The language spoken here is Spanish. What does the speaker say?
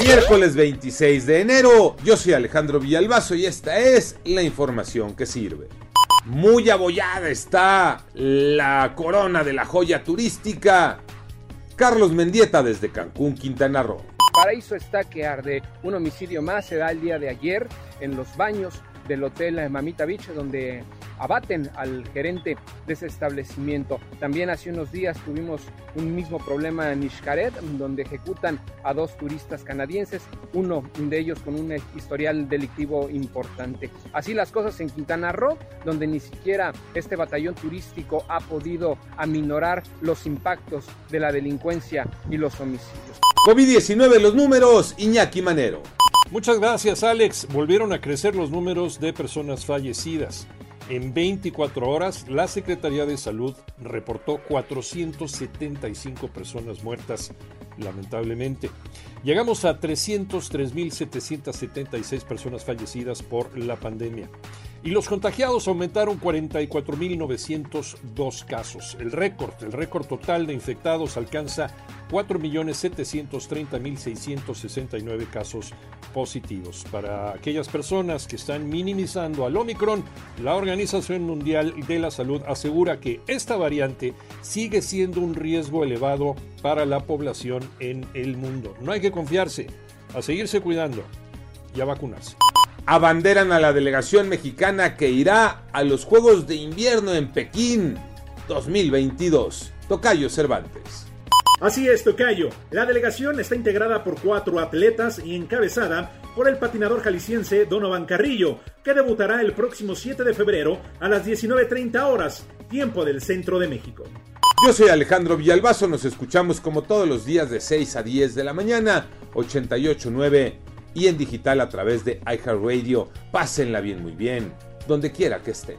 Miércoles 26 de enero, yo soy Alejandro Villalbazo y esta es la información que sirve. Muy abollada está la corona de la joya turística. Carlos Mendieta desde Cancún, Quintana Roo. Paraíso está que arde. Un homicidio más se da el día de ayer en los baños del hotel Mamita Beach, donde abaten al gerente de ese establecimiento. También hace unos días tuvimos un mismo problema en Ishkaret, donde ejecutan a dos turistas canadienses, uno de ellos con un historial delictivo importante. Así las cosas en Quintana Roo, donde ni siquiera este batallón turístico ha podido aminorar los impactos de la delincuencia y los homicidios. COVID-19 los números, Iñaki Manero. Muchas gracias Alex. Volvieron a crecer los números de personas fallecidas. En 24 horas, la Secretaría de Salud reportó 475 personas muertas, lamentablemente. Llegamos a 303.776 personas fallecidas por la pandemia. Y los contagiados aumentaron 44.902 casos. El récord, el récord total de infectados alcanza 4.730.669 casos positivos. Para aquellas personas que están minimizando al Omicron, la Organización Mundial de la Salud asegura que esta variante sigue siendo un riesgo elevado para la población en el mundo. No hay que confiarse, a seguirse cuidando y a vacunarse. Abanderan a la delegación mexicana que irá a los Juegos de Invierno en Pekín 2022. Tocayo Cervantes. Así es, Tocayo. La delegación está integrada por cuatro atletas y encabezada por el patinador jalisciense Donovan Carrillo, que debutará el próximo 7 de febrero a las 19.30 horas, tiempo del centro de México. Yo soy Alejandro Villalbazo, nos escuchamos como todos los días de 6 a 10 de la mañana, 88.9 y en digital a través de iHeartRadio. Pásenla bien, muy bien, donde quiera que estén.